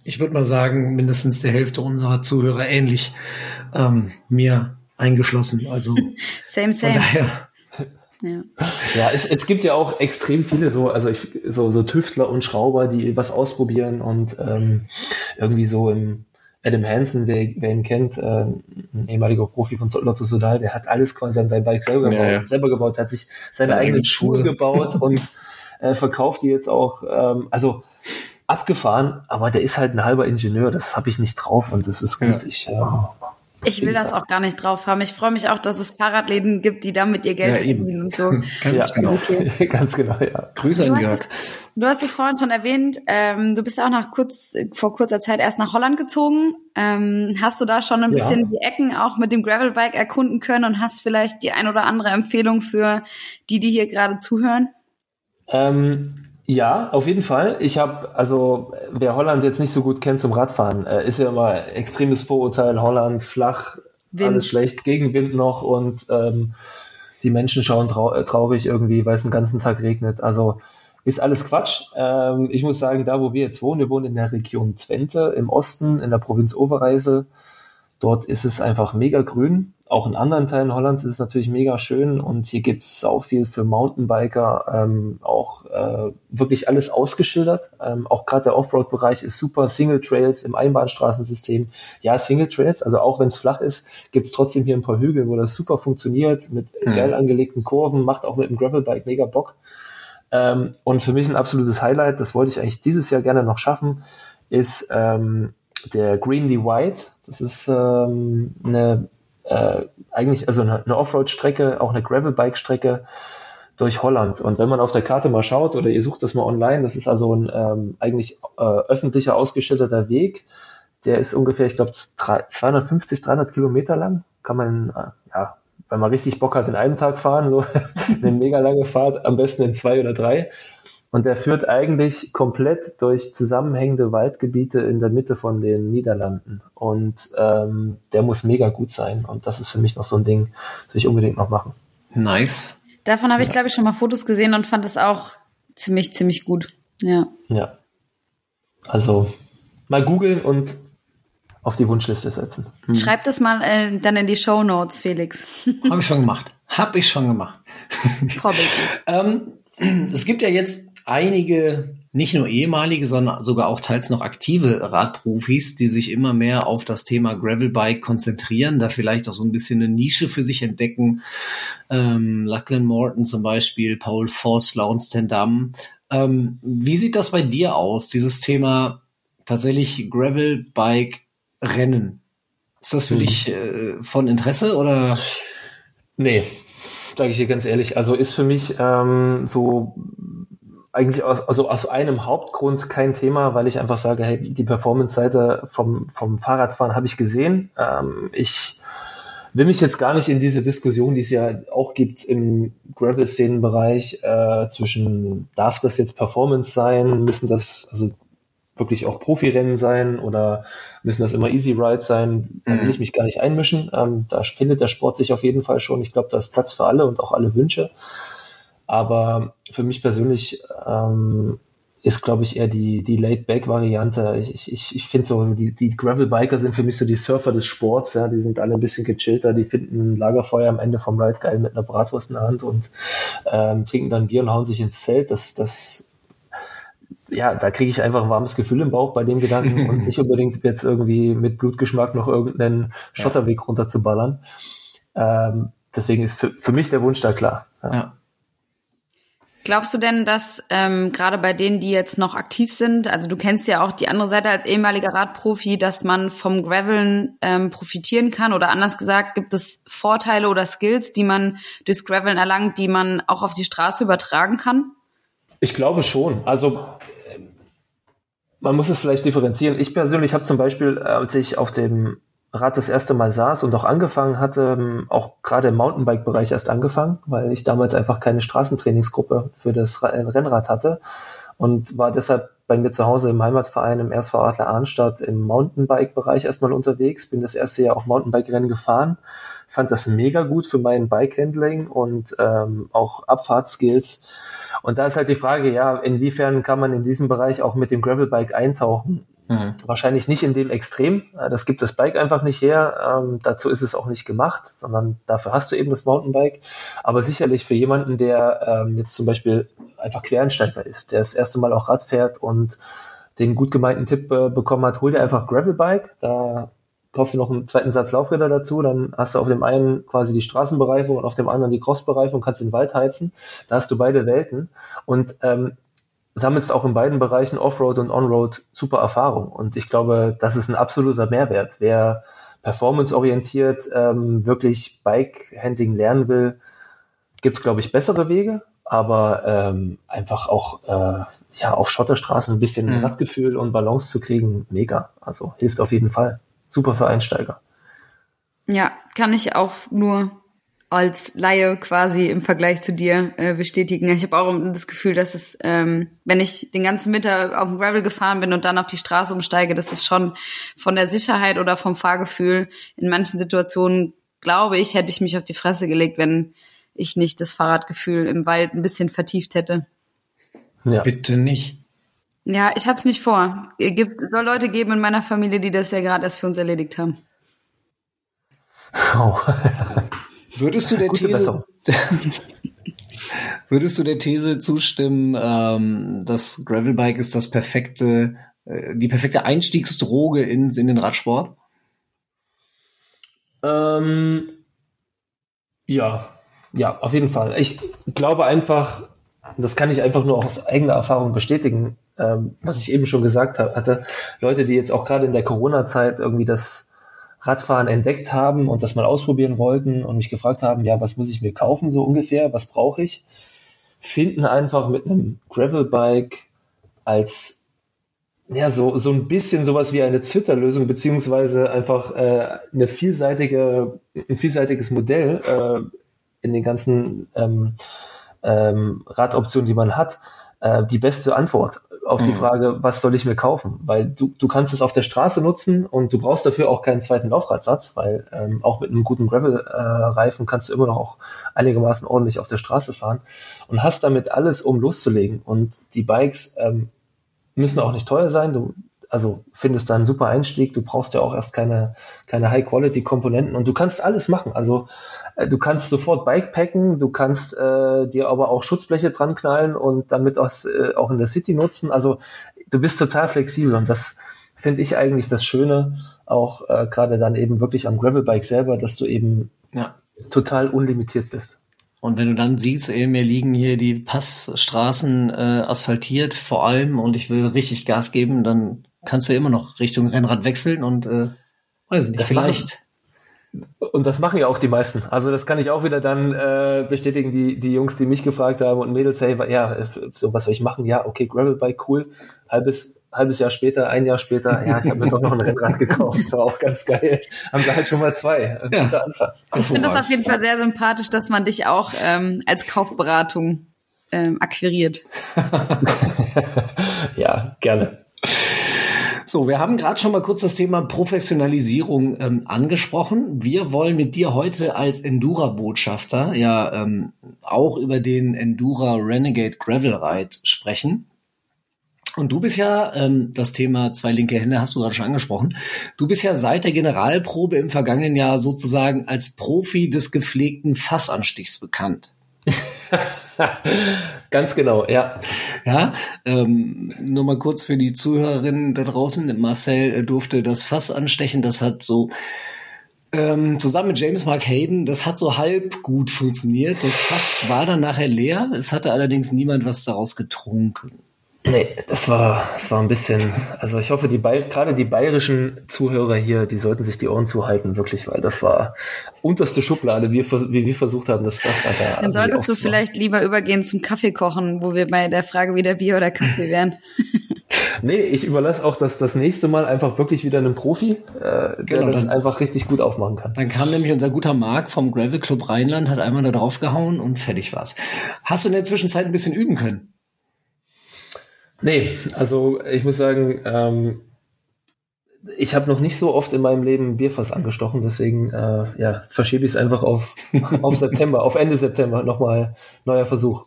Speaker 2: ich würde mal sagen, mindestens der Hälfte unserer Zuhörer ähnlich ähm, mir eingeschlossen. Also
Speaker 4: same, *laughs* same. Von daher,
Speaker 3: ja, ja es, es gibt ja auch extrem viele so, also ich, so, so Tüftler und Schrauber, die was ausprobieren und ähm, irgendwie so im Adam Hansen, wer, wer ihn kennt, äh, ein ehemaliger Profi von Lotto Sodal, der hat alles quasi an sein Bike selber gebaut, ja. selber gebaut, hat sich seine, seine eigenen Schuhe gebaut *laughs* und äh, verkauft die jetzt auch, ähm, also abgefahren, aber der ist halt ein halber Ingenieur, das habe ich nicht drauf und das ist gut. Ja. Ich, äh,
Speaker 4: ich will das auch gar nicht drauf haben. Ich freue mich auch, dass es Fahrradläden gibt, die damit ihr Geld ja, verdienen und so. *laughs*
Speaker 2: Ganz genau. Okay. *laughs*
Speaker 3: Ganz genau, ja.
Speaker 2: Grüße an Jörg.
Speaker 4: Du hast es vorhin schon erwähnt, ähm, du bist auch nach kurz, vor kurzer Zeit erst nach Holland gezogen. Ähm, hast du da schon ein bisschen ja. die Ecken auch mit dem Gravelbike erkunden können und hast vielleicht die ein oder andere Empfehlung für die, die hier gerade zuhören?
Speaker 3: Ähm, ja, auf jeden Fall. Ich habe, also wer Holland jetzt nicht so gut kennt zum Radfahren, äh, ist ja immer extremes Vorurteil, Holland flach, Wind. alles schlecht, Gegenwind noch und ähm, die Menschen schauen trau äh, traurig irgendwie, weil es den ganzen Tag regnet. Also ist alles Quatsch. Ähm, ich muss sagen, da wo wir jetzt wohnen, wir wohnen in der Region Twente im Osten, in der Provinz Overijssel. Dort ist es einfach mega grün. Auch in anderen Teilen Hollands ist es natürlich mega schön und hier gibt es auch viel für Mountainbiker, ähm, auch äh, wirklich alles ausgeschildert. Ähm, auch gerade der Offroad-Bereich ist super. Single Trails im Einbahnstraßensystem. Ja, Single Trails, also auch wenn es flach ist, gibt es trotzdem hier ein paar Hügel, wo das super funktioniert, mit mhm. geil angelegten Kurven, macht auch mit dem Gravelbike mega Bock. Ähm, und für mich ein absolutes Highlight, das wollte ich eigentlich dieses Jahr gerne noch schaffen, ist ähm, der Greenly White. Das ist ähm, eine äh, eigentlich also eine, eine Offroad-Strecke, auch eine Gravelbike-Strecke durch Holland. Und wenn man auf der Karte mal schaut oder ihr sucht das mal online, das ist also ein ähm, eigentlich äh, öffentlicher ausgeschilderter Weg. Der ist ungefähr, ich glaube, 250, 300 Kilometer lang. Kann man, äh, ja, wenn man richtig Bock hat, in einem Tag fahren, so *laughs* eine mega lange Fahrt, am besten in zwei oder drei. Und der führt eigentlich komplett durch zusammenhängende Waldgebiete in der Mitte von den Niederlanden. Und ähm, der muss mega gut sein. Und das ist für mich noch so ein Ding, das ich unbedingt noch machen.
Speaker 2: Nice.
Speaker 4: Davon habe ich, glaube ich, schon mal Fotos gesehen und fand es auch ziemlich, ziemlich gut. Ja.
Speaker 3: Ja. Also mal googeln und auf die Wunschliste setzen.
Speaker 4: Hm. Schreib das mal äh, dann in die Show Notes, Felix.
Speaker 2: Habe ich schon gemacht. Habe ich schon gemacht. *laughs* ähm, es gibt ja jetzt einige, nicht nur ehemalige, sondern sogar auch teils noch aktive Radprofis, die sich immer mehr auf das Thema Gravelbike konzentrieren, da vielleicht auch so ein bisschen eine Nische für sich entdecken. Ähm, Lachlan Morton zum Beispiel, Paul Voss, Laurence Tendam. Ähm, wie sieht das bei dir aus, dieses Thema tatsächlich Gravelbike Rennen? Ist das für hm. dich äh, von Interesse oder?
Speaker 3: Nee, sage ich dir ganz ehrlich. Also ist für mich ähm, so eigentlich aus, also aus einem Hauptgrund kein Thema, weil ich einfach sage, hey, die Performance-Seite vom, vom Fahrradfahren habe ich gesehen. Ähm, ich will mich jetzt gar nicht in diese Diskussion, die es ja auch gibt im Gravel-Szenenbereich, äh, zwischen darf das jetzt Performance sein, müssen das also wirklich auch Profirennen sein oder müssen das immer Easy Rides sein, da will mhm. ich mich gar nicht einmischen. Ähm, da findet der Sport sich auf jeden Fall schon. Ich glaube, da ist Platz für alle und auch alle Wünsche. Aber für mich persönlich ähm, ist, glaube ich, eher die, die Laid-Back-Variante. Ich, ich, ich finde so, die, die Gravel-Biker sind für mich so die Surfer des Sports. Ja, die sind alle ein bisschen gechillter, die finden Lagerfeuer am Ende vom Ride geil mit einer Bratwurst in der Hand und ähm, trinken dann Bier und hauen sich ins Zelt. Das, das, ja, da kriege ich einfach ein warmes Gefühl im Bauch bei dem Gedanken *laughs* und nicht unbedingt jetzt irgendwie mit Blutgeschmack noch irgendeinen Schotterweg runterzuballern. Ähm, deswegen ist für, für mich der Wunsch da klar.
Speaker 2: Ja. ja.
Speaker 4: Glaubst du denn, dass ähm, gerade bei denen, die jetzt noch aktiv sind, also du kennst ja auch die andere Seite als ehemaliger Radprofi, dass man vom Graveln ähm, profitieren kann oder anders gesagt, gibt es Vorteile oder Skills, die man durchs Graveln erlangt, die man auch auf die Straße übertragen kann?
Speaker 3: Ich glaube schon. Also man muss es vielleicht differenzieren. Ich persönlich habe zum Beispiel, als ich auf dem Rad das erste Mal saß und auch angefangen hatte, ähm, auch gerade im Mountainbike-Bereich erst angefangen, weil ich damals einfach keine Straßentrainingsgruppe für das äh, Rennrad hatte und war deshalb bei mir zu Hause im Heimatverein im SV Adler Arnstadt im Mountainbike-Bereich erstmal unterwegs, bin das erste Jahr auch Mountainbike-Rennen gefahren, fand das mega gut für mein Bike-Handling und ähm, auch Abfahrtskills. Und da ist halt die Frage, ja, inwiefern kann man in diesem Bereich auch mit dem Gravelbike eintauchen? Mhm. Wahrscheinlich nicht in dem Extrem. Äh, das gibt das Bike einfach nicht her. Ähm, dazu ist es auch nicht gemacht, sondern dafür hast du eben das Mountainbike. Aber sicherlich für jemanden, der ähm, jetzt zum Beispiel einfach Quereinsteiger ist, der das erste Mal auch Rad fährt und den gut gemeinten Tipp äh, bekommen hat, hol dir einfach Gravelbike. Da kaufst du noch einen zweiten Satz Laufräder dazu, dann hast du auf dem einen quasi die Straßenbereifung und auf dem anderen die Crossbereifung, kannst den Wald heizen. Da hast du beide Welten. Und ähm, sammelst auch in beiden Bereichen Offroad und Onroad super Erfahrung. Und ich glaube, das ist ein absoluter Mehrwert. Wer performanceorientiert ähm, wirklich Bike-Handling lernen will, gibt es, glaube ich, bessere Wege, aber ähm, einfach auch äh, ja, auf Schotterstraßen ein bisschen mhm. Radgefühl und Balance zu kriegen, mega. Also hilft auf jeden Fall. Super für Einsteiger.
Speaker 4: Ja, kann ich auch nur als Laie quasi im Vergleich zu dir äh, bestätigen. Ich habe auch das Gefühl, dass es, ähm, wenn ich den ganzen Mittag auf dem Gravel gefahren bin und dann auf die Straße umsteige, dass es schon von der Sicherheit oder vom Fahrgefühl in manchen Situationen, glaube ich, hätte ich mich auf die Fresse gelegt, wenn ich nicht das Fahrradgefühl im Wald ein bisschen vertieft hätte.
Speaker 2: Ja. Bitte nicht.
Speaker 4: Ja, ich habe es nicht vor. Es gibt, soll Leute geben in meiner Familie, die das ja gerade erst für uns erledigt haben. *laughs*
Speaker 2: Oh. Würdest du der These, *laughs* würdest du der These zustimmen, ähm, dass Gravelbike ist das perfekte, äh, die perfekte Einstiegsdroge in, in den Radsport?
Speaker 3: Ähm, ja, ja, auf jeden Fall. Ich glaube einfach, das kann ich einfach nur aus eigener Erfahrung bestätigen, ähm, was ich eben schon gesagt hatte. Leute, die jetzt auch gerade in der Corona-Zeit irgendwie das Radfahren entdeckt haben und das mal ausprobieren wollten und mich gefragt haben, ja, was muss ich mir kaufen so ungefähr, was brauche ich, finden einfach mit einem Gravelbike als ja, so, so ein bisschen sowas wie eine Twitter-Lösung, beziehungsweise einfach äh, eine vielseitige, ein vielseitiges Modell äh, in den ganzen ähm, ähm, Radoptionen, die man hat, äh, die beste Antwort auf die mhm. Frage, was soll ich mir kaufen? Weil du, du kannst es auf der Straße nutzen und du brauchst dafür auch keinen zweiten Laufradsatz, weil ähm, auch mit einem guten Gravel-Reifen äh, kannst du immer noch auch einigermaßen ordentlich auf der Straße fahren und hast damit alles, um loszulegen. Und die Bikes ähm, müssen auch nicht teuer sein. Du also findest da einen super Einstieg. Du brauchst ja auch erst keine, keine High-Quality-Komponenten und du kannst alles machen. Also äh, du kannst sofort Bikepacken, du kannst äh, dir aber auch Schutzbleche dran knallen und damit aus, äh, auch in der City nutzen. Also du bist total flexibel und das finde ich eigentlich das Schöne, auch äh, gerade dann eben wirklich am Gravelbike selber, dass du eben ja. total unlimitiert bist.
Speaker 2: Und wenn du dann siehst, ey, mir liegen hier die Passstraßen äh, asphaltiert vor allem und ich will richtig Gas geben, dann kannst du immer noch Richtung Rennrad wechseln und äh, weiß nicht, das vielleicht.
Speaker 3: Und das machen ja auch die meisten. Also das kann ich auch wieder dann äh, bestätigen, die, die Jungs, die mich gefragt haben und Mädels, hey, ja, so was soll ich machen? Ja, okay, Gravelbike, cool. Halbes, halbes Jahr später, ein Jahr später, ja, ich habe mir doch noch ein Rennrad gekauft. War auch ganz geil. Haben sie halt schon mal zwei.
Speaker 4: Ja. Guter Anfang. Ich finde das auf jeden Fall sehr sympathisch, dass man dich auch ähm, als Kaufberatung ähm, akquiriert. *laughs*
Speaker 3: ja, gerne.
Speaker 2: So, wir haben gerade schon mal kurz das Thema Professionalisierung ähm, angesprochen. Wir wollen mit dir heute als Endura-Botschafter ja ähm, auch über den Endura Renegade Gravel Ride sprechen. Und du bist ja, ähm, das Thema zwei linke Hände hast du gerade schon angesprochen, du bist ja seit der Generalprobe im vergangenen Jahr sozusagen als Profi des gepflegten Fassanstichs bekannt. *laughs*
Speaker 3: Ganz genau, ja.
Speaker 2: Ja, ähm, nur mal kurz für die Zuhörerinnen da draußen. Marcel äh, durfte das Fass anstechen. Das hat so ähm, zusammen mit James Mark Hayden, das hat so halb gut funktioniert. Das Fass war dann nachher leer. Es hatte allerdings niemand was daraus getrunken.
Speaker 3: Nee, das war, das war ein bisschen, also ich hoffe, die gerade die bayerischen Zuhörer hier, die sollten sich die Ohren zuhalten, wirklich, weil das war unterste Schublade, wie, wie wir versucht haben, das Fass
Speaker 4: da. Dann solltest du vielleicht lieber übergehen zum Kaffeekochen, wo wir bei der Frage wieder Bier oder Kaffee wären. *laughs*
Speaker 3: nee, ich überlasse auch das, das nächste Mal einfach wirklich wieder einem Profi, äh, der genau, das einfach richtig gut aufmachen kann.
Speaker 2: Dann kam nämlich unser guter Marc vom Gravel Club Rheinland, hat einmal da drauf gehauen und fertig war's. Hast du in der Zwischenzeit ein bisschen üben können?
Speaker 3: Nee, also ich muss sagen, ähm, ich habe noch nicht so oft in meinem Leben Bierfass angestochen, deswegen äh, ja, verschiebe ich es einfach auf, *laughs* auf September, auf Ende September nochmal neuer Versuch.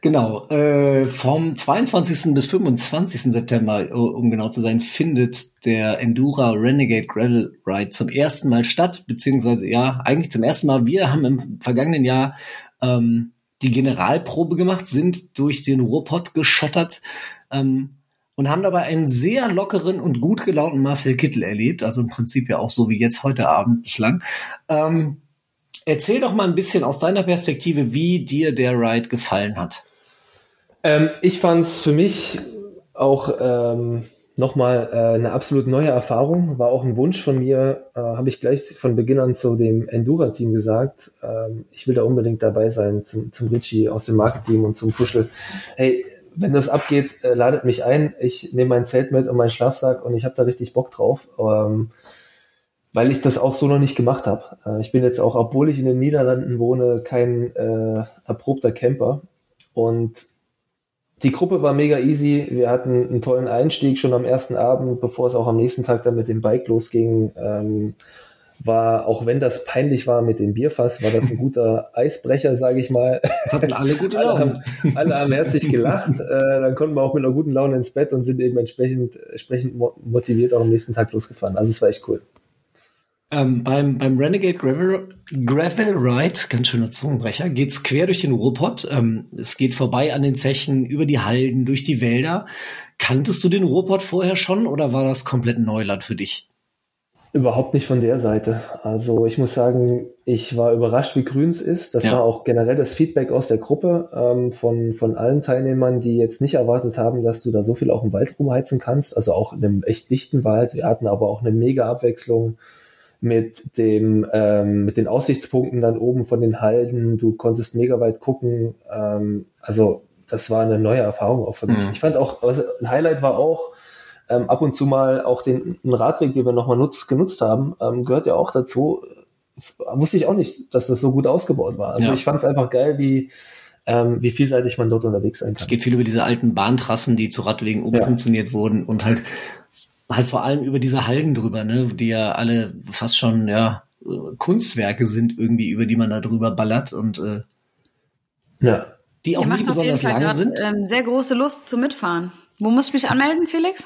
Speaker 2: Genau, äh, vom 22. bis 25. September, um genau zu sein, findet der Endura Renegade Gravel Ride zum ersten Mal statt, beziehungsweise ja, eigentlich zum ersten Mal. Wir haben im vergangenen Jahr ähm, die Generalprobe gemacht, sind durch den Ruhrpott geschottert ähm, und haben dabei einen sehr lockeren und gut gelaunten Marcel Kittel erlebt, also im Prinzip ja auch so wie jetzt heute Abend bislang. Ähm, erzähl doch mal ein bisschen aus deiner Perspektive, wie dir der Ride gefallen hat.
Speaker 3: Ähm, ich fand es für mich auch ähm, nochmal äh, eine absolut neue Erfahrung. War auch ein Wunsch von mir, äh, habe ich gleich von Beginn an zu dem Endura-Team gesagt. Ähm, ich will da unbedingt dabei sein, zum, zum Richie aus dem Marketing und zum Fuschel. Hey, wenn das abgeht, äh, ladet mich ein. Ich nehme mein Zelt mit und meinen Schlafsack und ich habe da richtig Bock drauf. Ähm, weil ich das auch so noch nicht gemacht habe. Äh, ich bin jetzt auch, obwohl ich in den Niederlanden wohne, kein äh, erprobter Camper. Und die Gruppe war mega easy. Wir hatten einen tollen Einstieg schon am ersten Abend, bevor es auch am nächsten Tag dann mit dem Bike losging. Ähm, war, auch wenn das peinlich war mit dem Bierfass, war das ein *laughs* guter Eisbrecher, sage ich mal.
Speaker 2: Das hatten alle gute
Speaker 3: Laune. alle, haben, alle haben herzlich gelacht. *laughs* Äh, dann konnten wir auch mit einer guten Laune ins Bett und sind eben entsprechend, entsprechend motiviert auch am nächsten Tag losgefahren. Also es war echt cool.
Speaker 2: Ähm, beim, beim Renegade Gravel, Gravel Ride, ganz schöner Zungenbrecher, geht's quer durch den Ruhrpott. Ähm, es geht vorbei an den Zechen, über die Halden, durch die Wälder. Kanntest du den Ruhrpott vorher schon oder war das komplett Neuland für dich?
Speaker 3: Überhaupt nicht von der Seite. Also ich muss sagen, ich war überrascht, wie grün es ist. Das ja. war auch generell das Feedback aus der Gruppe ähm, von, von allen Teilnehmern, die jetzt nicht erwartet haben, dass du da so viel auch im Wald rumheizen kannst. Also auch in einem echt dichten Wald. Wir hatten aber auch eine mega Abwechslung mit dem ähm, mit den Aussichtspunkten dann oben von den Halden. Du konntest mega weit gucken. Ähm, also das war eine neue Erfahrung auch für mich. Mhm. Ich fand auch, also ein Highlight war auch ähm, ab und zu mal auch den einen Radweg, den wir nochmal nutzt, genutzt haben, ähm, gehört ja auch dazu. Wusste ich auch nicht, dass das so gut ausgebaut war. Also
Speaker 2: Ja.
Speaker 3: ich fand es einfach geil, wie, ähm, wie vielseitig man dort unterwegs sein
Speaker 2: Es
Speaker 3: kann.
Speaker 2: geht viel über diese alten Bahntrassen, die zu Radwegen
Speaker 3: Ja.
Speaker 2: umfunktioniert wurden und halt halt vor allem über diese Halden drüber, ne, die ja alle fast schon ja Kunstwerke sind irgendwie, über die man da drüber ballert und äh,
Speaker 3: Ja.
Speaker 2: die auch
Speaker 4: Ihr jeden
Speaker 2: besonders lang
Speaker 4: gerade
Speaker 2: sind.
Speaker 4: ähm, sehr große Lust zum Mitfahren. Wo muss ich mich anmelden, Felix?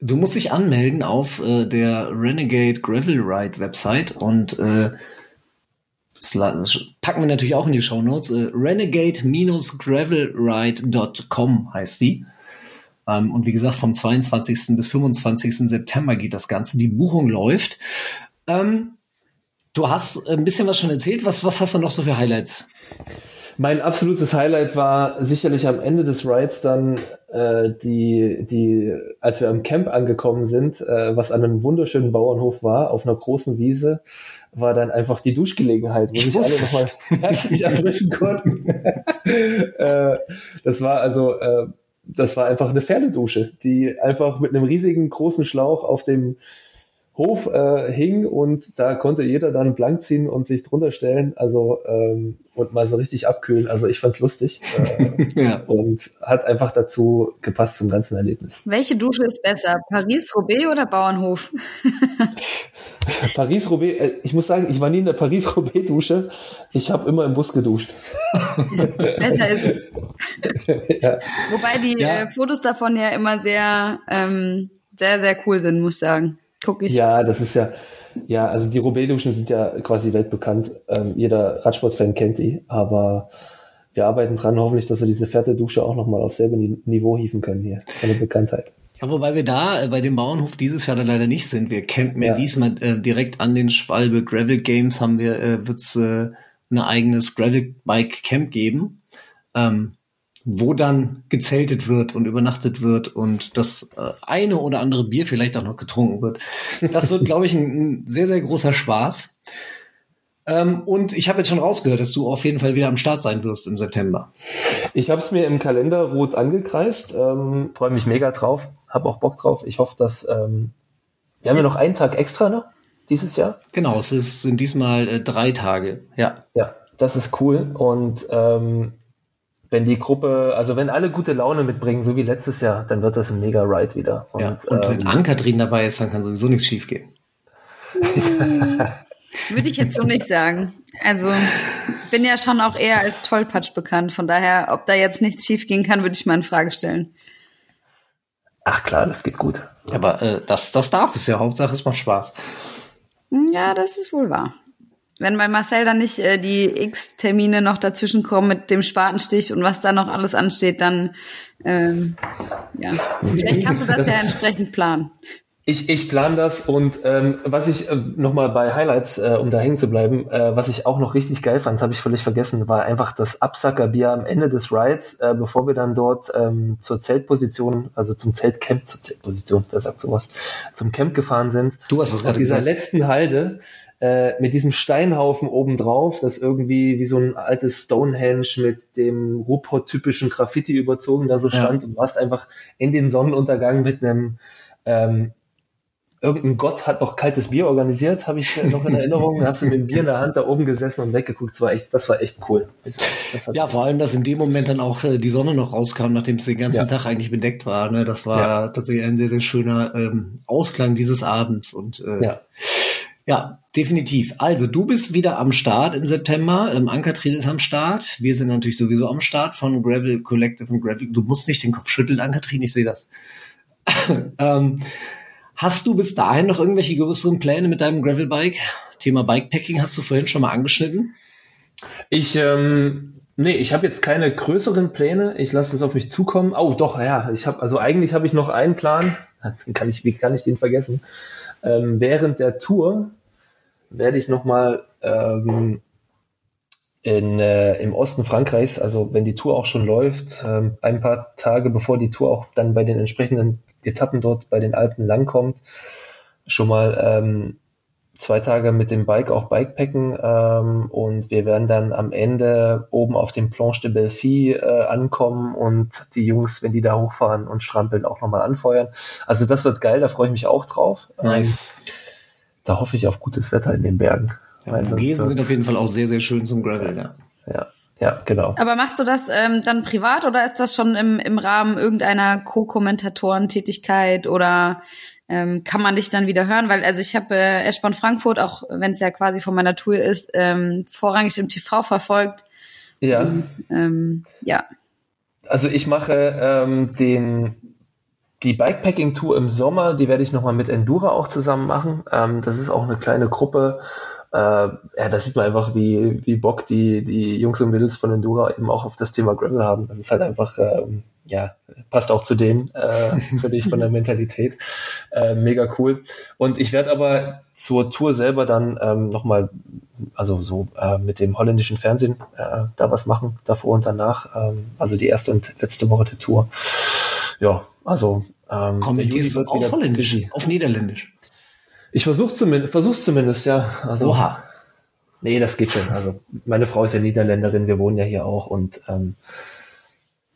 Speaker 2: Du musst dich anmelden auf äh, der Renegade Gravel Ride Website und äh, das packen wir natürlich auch in die Show Notes. Äh, Renegade-gravelride.com heißt die. Ähm, und wie gesagt, vom 22. bis 25. September geht das Ganze. Die Buchung läuft. Ähm, du hast ein bisschen was schon erzählt. Was, was hast du noch so für Highlights?
Speaker 3: Mein absolutes Highlight war sicherlich am Ende des Rides dann äh, die, die, als wir am Camp angekommen sind, äh, was an einem wunderschönen Bauernhof war, auf einer großen Wiese, war dann einfach die Duschgelegenheit, wo
Speaker 2: Ich
Speaker 3: sich alle nochmal *laughs* herzlich erfrischen konnten. *laughs* äh, das war also, äh, das war einfach eine Pferdedusche, die einfach mit einem riesigen großen Schlauch auf dem Hof äh, hing und da konnte jeder dann blank ziehen und sich drunter stellen, also ähm, und mal so richtig abkühlen. Also ich fand's lustig äh, *laughs*
Speaker 2: ja.
Speaker 3: und hat einfach dazu gepasst zum ganzen Erlebnis.
Speaker 4: Welche Dusche ist besser? Paris-Roubaix oder Bauernhof? *laughs*
Speaker 3: Paris-Roubaix, äh, ich muss sagen, ich war nie in der Paris-Roubaix-Dusche. Ich habe immer im Bus geduscht.
Speaker 4: Besser ist es. *laughs*
Speaker 3: ja.
Speaker 4: Wobei die
Speaker 2: Ja.
Speaker 4: äh, Fotos davon ja immer sehr, ähm, sehr, sehr cool sind, muss ich sagen. Guck ich.
Speaker 3: ja, das ist ja, ja, also die Roubaix-Duschen sind ja quasi weltbekannt. Ähm, jeder Radsportfan kennt die, aber wir arbeiten dran, hoffentlich, dass wir diese Pferdedusche auch nochmal auf selbe Ni- Niveau hieven können hier, von der Bekanntheit.
Speaker 2: Ja, wobei wir da äh, bei dem Bauernhof dieses Jahr dann leider nicht sind. Wir campen ja,
Speaker 3: Ja.
Speaker 2: diesmal äh, direkt an den Schwalbe Gravel Games haben wir, äh, wird's äh, ein eigenes Gravel Bike Camp geben, ähm, wo dann gezeltet wird und übernachtet wird und das äh, eine oder andere Bier vielleicht auch noch getrunken wird. Das wird, *laughs* glaube ich, ein, ein sehr, sehr großer Spaß. Ähm, und ich habe jetzt schon rausgehört, dass du auf jeden Fall wieder am Start sein wirst im September.
Speaker 3: Ich habe es mir im Kalender rot angekreist, ähm, freue mich mega drauf, habe auch Bock drauf. Ich hoffe, dass ähm, wir haben ja noch einen Tag extra noch dieses Jahr.
Speaker 2: Genau, es ist, sind diesmal äh, drei Tage. Ja.
Speaker 3: Ja, das ist cool. Und ähm, wenn die Gruppe, also wenn alle gute Laune mitbringen, so wie letztes Jahr, dann wird das ein mega Ride wieder. Und,
Speaker 2: ja. Und wenn
Speaker 3: ähm,
Speaker 2: Ann-Kathrin dabei ist, dann kann sowieso nichts schief gehen.
Speaker 4: Würde ich jetzt so nicht sagen. Also bin ja schon auch eher als Tollpatsch bekannt. Von daher, ob da jetzt nichts schief gehen kann, würde ich mal in Frage stellen.
Speaker 3: Ach klar, das geht gut.
Speaker 2: Aber äh, das, das darf es ja. Hauptsache, es macht Spaß.
Speaker 4: Ja, das ist wohl wahr. Wenn bei Marcel dann nicht äh, die X-Termine noch dazwischen kommen mit dem Spatenstich und was da noch alles ansteht, dann ähm, ja, vielleicht kannst du das ja *laughs* entsprechend planen.
Speaker 3: Ich, ich plane das und ähm, was ich äh, nochmal bei Highlights, äh, um da hängen zu bleiben, äh, was ich auch noch richtig geil fand, habe ich völlig vergessen, war einfach das Absackerbier am Ende des Rides, äh, bevor wir dann dort ähm, zur Zeltposition, also zum Zeltcamp, zur Zeltposition, wer sagt sowas, zum Camp gefahren sind.
Speaker 2: Du hast das
Speaker 3: Auf
Speaker 2: gerade
Speaker 3: dieser
Speaker 2: gesagt.
Speaker 3: letzten Halde äh, mit diesem Steinhaufen obendrauf, das irgendwie wie so ein altes Stonehenge mit dem Ruhrpott-typischen Graffiti überzogen da so
Speaker 2: Ja.
Speaker 3: stand und du hast einfach in den Sonnenuntergang mit einem ähm, irgendein Gott hat noch kaltes Bier organisiert, habe ich noch in Erinnerung. Da hast du mit dem Bier in der Hand da oben gesessen und weggeguckt. Das war echt, das war echt cool.
Speaker 2: Ja, vor allem, dass in dem Moment dann auch äh, die Sonne noch rauskam, nachdem es den ganzen
Speaker 3: Ja.
Speaker 2: Tag eigentlich bedeckt war. Ne? Das war
Speaker 3: Ja.
Speaker 2: tatsächlich ein sehr, sehr schöner ähm, Ausklang dieses Abends. Und äh,
Speaker 3: ja.
Speaker 2: Ja, definitiv. Also, du bist wieder am Start im September. Ähm, Ankatrin ist am Start. Wir sind natürlich sowieso am Start von Gravel Collective und Gravel. Du musst nicht den Kopf schütteln, Ankatrin, ich sehe das. *laughs* ähm, hast du bis dahin noch irgendwelche größeren Pläne mit deinem Gravelbike? Thema Bikepacking hast du vorhin schon mal angeschnitten.
Speaker 3: Ich, ähm, nee, ich habe jetzt keine größeren Pläne. Ich lasse das auf mich zukommen. Oh, doch, ja. Ich habe, also eigentlich habe ich noch einen Plan. Kann ich, wie kann ich den vergessen? Ähm, während der Tour werde ich nochmal ähm, in, äh, im Osten Frankreichs, also wenn die Tour auch schon läuft, ähm, ein paar Tage bevor die Tour auch dann bei den entsprechenden Etappen dort bei den Alpen langkommt, schon mal ähm, zwei Tage mit dem Bike auch Bikepacken ähm, und wir werden dann am Ende oben auf dem Planche de Belfi äh, ankommen und die Jungs, wenn die da hochfahren und strampeln, auch nochmal anfeuern. Also das wird geil, da freue ich mich auch drauf.
Speaker 2: Nice.
Speaker 3: Ähm, da hoffe ich auf gutes Wetter in den Bergen.
Speaker 2: Ja, Vogesen sind auf jeden Fall auch sehr, sehr schön zum Gravel,
Speaker 3: ja. Ja, ja, genau.
Speaker 4: Aber machst du das ähm, dann privat oder ist das schon im, im Rahmen irgendeiner Co-Kommentatoren-Tätigkeit oder ähm, kann man dich dann wieder hören? Weil also ich habe äh, Eschborn Frankfurt, auch wenn es ja quasi von meiner Tour ist, ähm, vorrangig im TV verfolgt.
Speaker 3: Ja.
Speaker 4: Und, ähm, ja.
Speaker 3: Also ich mache ähm, den die Bikepacking-Tour im Sommer, die werde ich nochmal mit Endura auch zusammen machen. Ähm, das ist auch eine kleine Gruppe. Äh, ja, da sieht man einfach, wie, wie Bock die, die Jungs und Mädels von Endura eben auch auf das Thema Gravel haben. Das ist halt einfach, ähm, ja, passt auch zu denen, äh, finde ich, von der *laughs* Mentalität. Äh, mega cool. Und ich werde aber zur Tour selber dann ähm, nochmal, also so äh, mit dem holländischen Fernsehen äh, da was machen, davor und danach. Ähm, also die erste und letzte Woche der Tour. Ja, also
Speaker 2: ähm, Kommentierst du auf Holländisch, auf Niederländisch?
Speaker 3: Ich versuche zumindest, versuch's zumindest, ja. Also,
Speaker 2: Oha.
Speaker 3: Nee, das geht schon. Also meine Frau ist ja Niederländerin, wir wohnen ja hier auch und ähm,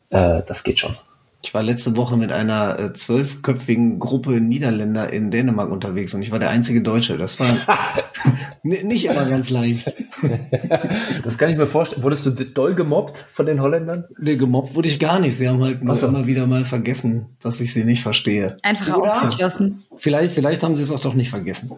Speaker 3: äh, das geht schon.
Speaker 2: Ich war letzte Woche mit einer äh, zwölfköpfigen Gruppe Niederländer in Dänemark unterwegs und ich war der einzige Deutsche. Das war *laughs* *laughs* nicht immer ganz leicht. *laughs*
Speaker 3: das kann ich mir vorstellen. Wurdest du doll gemobbt von den Holländern?
Speaker 2: Nee, gemobbt wurde ich gar nicht. Sie haben halt so. immer wieder mal vergessen, dass ich sie nicht verstehe.
Speaker 4: Einfach ausgeschlossen.
Speaker 2: Vielleicht, vielleicht haben sie es auch doch nicht vergessen.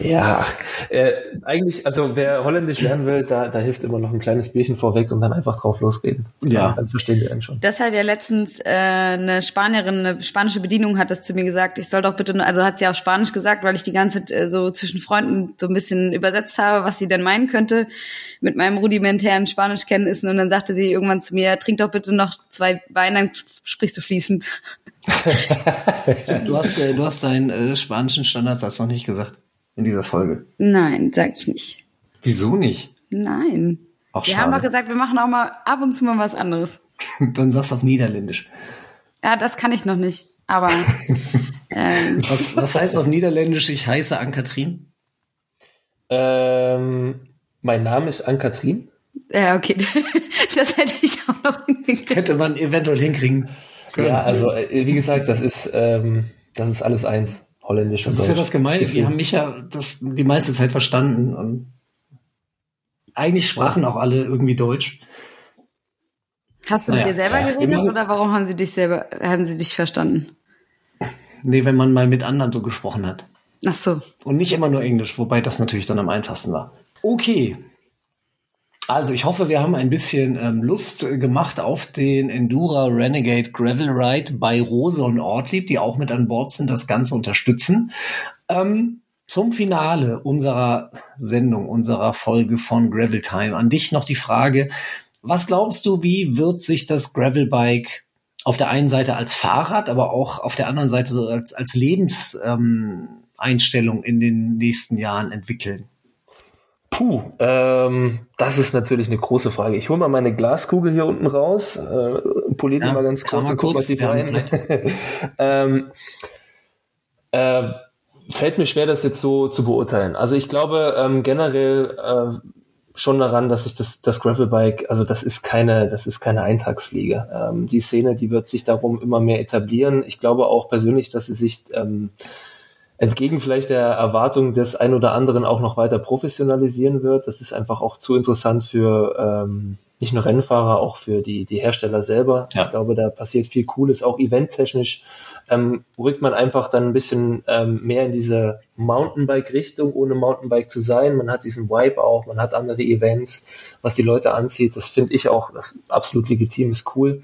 Speaker 3: ja, äh, eigentlich, also wer Holländisch lernen will, da, da hilft immer noch ein kleines Bierchen vorweg und dann einfach drauf losreden.
Speaker 2: Ja.
Speaker 3: Dann verstehen die einen schon.
Speaker 4: Das hat ja letzten letztens äh, eine Spanierin, eine spanische Bedienung hat das zu mir gesagt, ich soll doch bitte, also hat sie auf Spanisch gesagt, weil ich die ganze Zeit äh, so zwischen Freunden so ein bisschen übersetzt habe, was sie denn meinen könnte mit meinem rudimentären Spanischkenntnissen und dann sagte sie irgendwann zu mir, trink doch bitte noch zwei Weine, dann sprichst du fließend.
Speaker 2: du hast, äh, du hast deinen äh, spanischen Standardsatz noch nicht gesagt in dieser Folge.
Speaker 4: Nein, sag ich nicht.
Speaker 2: Wieso nicht?
Speaker 4: Nein.
Speaker 2: Auch
Speaker 4: wir
Speaker 2: schade.
Speaker 4: haben doch gesagt, wir machen auch mal ab und zu mal was anderes. *laughs*
Speaker 2: Dann sagst du auf Niederländisch.
Speaker 4: Ja, das kann ich noch nicht. Aber *laughs*
Speaker 2: ähm, was, was heißt auf Niederländisch, ich heiße Ann-Kathrin?
Speaker 3: Ähm, mein Name ist Ann-Kathrin.
Speaker 4: Ja, okay. *laughs* Das hätte ich auch noch
Speaker 2: hingekriegt. Hätte man eventuell hinkriegen
Speaker 3: können. Ja, also äh, wie gesagt, das ist, ähm, das ist alles eins. Holländisch
Speaker 2: und Das ist Deutsch. ja das Gemeine. Die haben mich ja das, die meiste Zeit verstanden. Und eigentlich sprachen auch alle irgendwie Deutsch.
Speaker 4: Hast du naja, mit dir selber geredet immer, oder warum haben sie dich selber, haben sie dich verstanden?
Speaker 2: Nee, wenn man mal mit anderen so gesprochen hat.
Speaker 4: Ach so.
Speaker 2: Und nicht immer nur Englisch, wobei das natürlich dann am einfachsten war. Okay. Also ich hoffe, wir haben ein bisschen ähm, Lust gemacht auf den Endura Renegade Gravel Ride bei Rose und Ortlieb, die auch mit an Bord sind, das Ganze unterstützen. Ähm, zum Finale unserer Sendung, unserer Folge von Gravel Time. An dich noch die Frage, was glaubst du, wie wird sich das Gravelbike auf der einen Seite als Fahrrad, aber auch auf der anderen Seite so als, als Lebenseinstellung ähm, in den nächsten Jahren entwickeln?
Speaker 3: Puh, ähm, das ist natürlich eine große Frage. Ich hole mal meine Glaskugel hier unten raus, äh, poliere ja, mal ganz kurz,
Speaker 2: mal kurz
Speaker 3: die rein. *laughs* ähm, äh, fällt mir schwer, das jetzt so zu beurteilen. Also ich glaube ähm, generell äh, schon daran, dass sich das, das Gravelbike, also das ist keine, das ist keine Eintagsfliege. Ähm, die Szene, die wird sich darum immer mehr etablieren. Ich glaube auch persönlich, dass sie sich ähm, entgegen vielleicht der Erwartung des ein oder anderen auch noch weiter professionalisieren wird. Das ist einfach auch zu interessant für ähm, nicht nur Rennfahrer, auch für die, die Hersteller selber. Ja. Ich glaube, da passiert viel Cooles, auch eventtechnisch ähm, rückt man einfach dann ein bisschen ähm, mehr in diese Mountainbike-Richtung, ohne Mountainbike zu sein. Man hat diesen Vibe auch, man hat andere Events, was die Leute anzieht. Das finde ich auch absolut legitim, ist cool.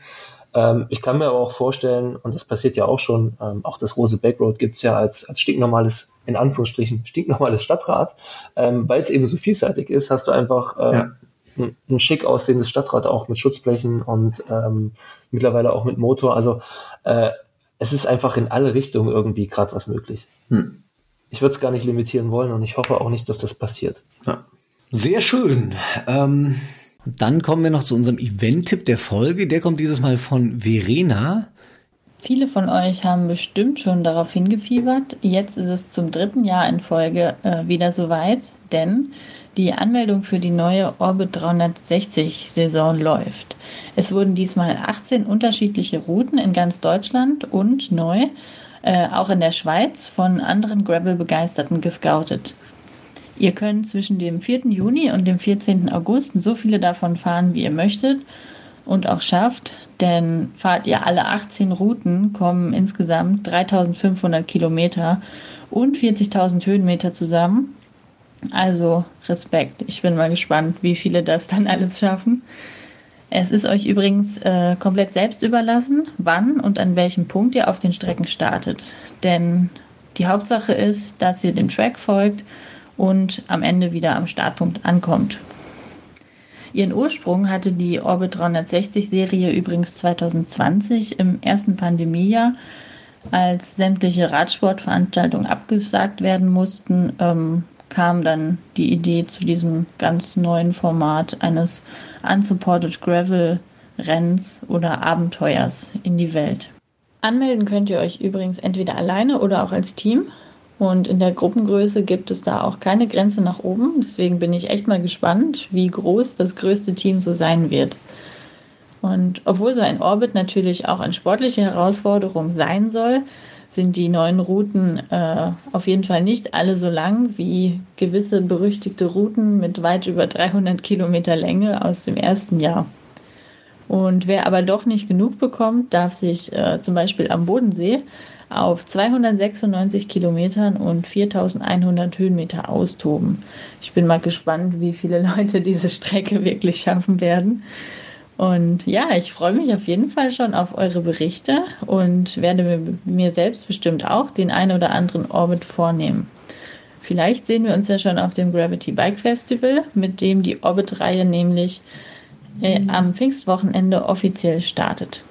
Speaker 3: Ähm, ich kann mir aber auch vorstellen, und das passiert ja auch schon, ähm, auch das Rose Backroad gibt's ja als, als stinknormales, in Anführungsstrichen, stinknormales Stadtrad. Ähm, Weil es eben so vielseitig ist, hast du einfach äh, ja. Ein, schick aussehendes Stadtrad auch mit Schutzblechen und ähm, mittlerweile auch mit Motor. Also äh, es ist einfach in alle Richtungen irgendwie gerade was möglich. Hm. Ich würde es gar nicht limitieren wollen und ich hoffe auch nicht, dass das passiert.
Speaker 2: Ja. Sehr schön. Ähm, dann kommen wir noch zu unserem Event-Tipp der Folge. Der kommt dieses Mal von Verena.
Speaker 5: Viele von euch haben bestimmt schon darauf hingefiebert. Jetzt ist es zum dritten Jahr in Folge äh, wieder soweit, denn die Anmeldung für die neue Orbit 360 Saison läuft. Es wurden diesmal 18 unterschiedliche Routen in ganz Deutschland und neu äh, auch in der Schweiz von anderen Gravel-Begeisterten gescoutet. Ihr könnt zwischen dem 4. Juni und dem 14. August so viele davon fahren, wie ihr möchtet und auch schafft, denn fahrt ihr alle 18 Routen, kommen insgesamt 3500 Kilometer und 40.000 Höhenmeter zusammen. Also Respekt. Ich bin mal gespannt, wie viele das dann alles schaffen. Es ist euch übrigens äh, komplett selbst überlassen, wann und an welchem Punkt ihr auf den Strecken startet. Denn die Hauptsache ist, dass ihr dem Track folgt und am Ende wieder am Startpunkt ankommt. Ihren Ursprung hatte die Orbit 360 Serie übrigens 2020 im ersten Pandemiejahr, als sämtliche Radsportveranstaltungen abgesagt werden mussten, ähm, kam dann die Idee zu diesem ganz neuen Format eines Unsupported Gravel Renns oder Abenteuers in die Welt. Anmelden könnt ihr euch übrigens entweder alleine oder auch als Team. Und in der Gruppengröße gibt es da auch keine Grenze nach oben. Deswegen bin ich echt mal gespannt, wie groß das größte Team so sein wird. Und obwohl so ein Orbit natürlich auch eine sportliche Herausforderung sein soll, sind die neuen Routen äh, auf jeden Fall nicht alle so lang wie gewisse berüchtigte Routen mit weit über 300 Kilometer Länge aus dem ersten Jahr. Und wer aber doch nicht genug bekommt, darf sich äh, zum Beispiel am Bodensee auf 296 Kilometern und 4100 Höhenmeter austoben. Ich bin mal gespannt, wie viele Leute diese Strecke wirklich schaffen werden. Und ja, ich freue mich auf jeden Fall schon auf eure Berichte und werde mir, mir selbst bestimmt auch den einen oder anderen Orbit vornehmen. Vielleicht sehen wir uns ja schon auf dem Gravity Bike Festival, mit dem die Orbit-Reihe nämlich äh, am Pfingstwochenende offiziell startet.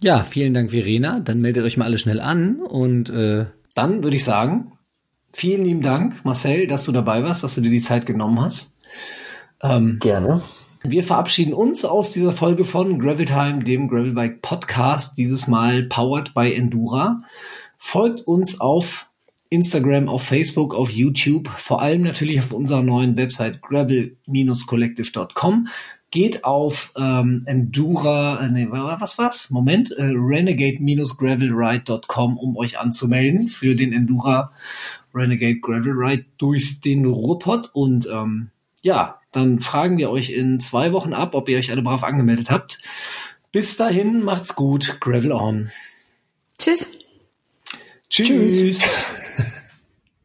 Speaker 2: Ja, vielen Dank, Verena. Dann meldet euch mal alle schnell an. Und äh, dann würde ich sagen, vielen lieben Dank, Marcel, dass du dabei warst, dass du dir die Zeit genommen hast.
Speaker 3: Ähm, Gerne.
Speaker 2: Wir verabschieden uns aus dieser Folge von Gravel Time, dem Gravelbike Podcast, dieses Mal powered by Endura. Folgt uns auf Instagram, auf Facebook, auf YouTube, vor allem natürlich auf unserer neuen Website gravel-collective.com geht auf ähm, Endura, äh, nee, was war's? Moment, äh, renegade-gravelride.com, um euch anzumelden für den Endura Renegade Gravel Ride durchs den Ruhrpott und ähm, ja, dann fragen wir euch in zwei Wochen ab, ob ihr euch alle brav angemeldet habt. Bis dahin, macht's gut, Gravel on.
Speaker 4: Tschüss.
Speaker 2: Tschüss. Tschüss. *laughs*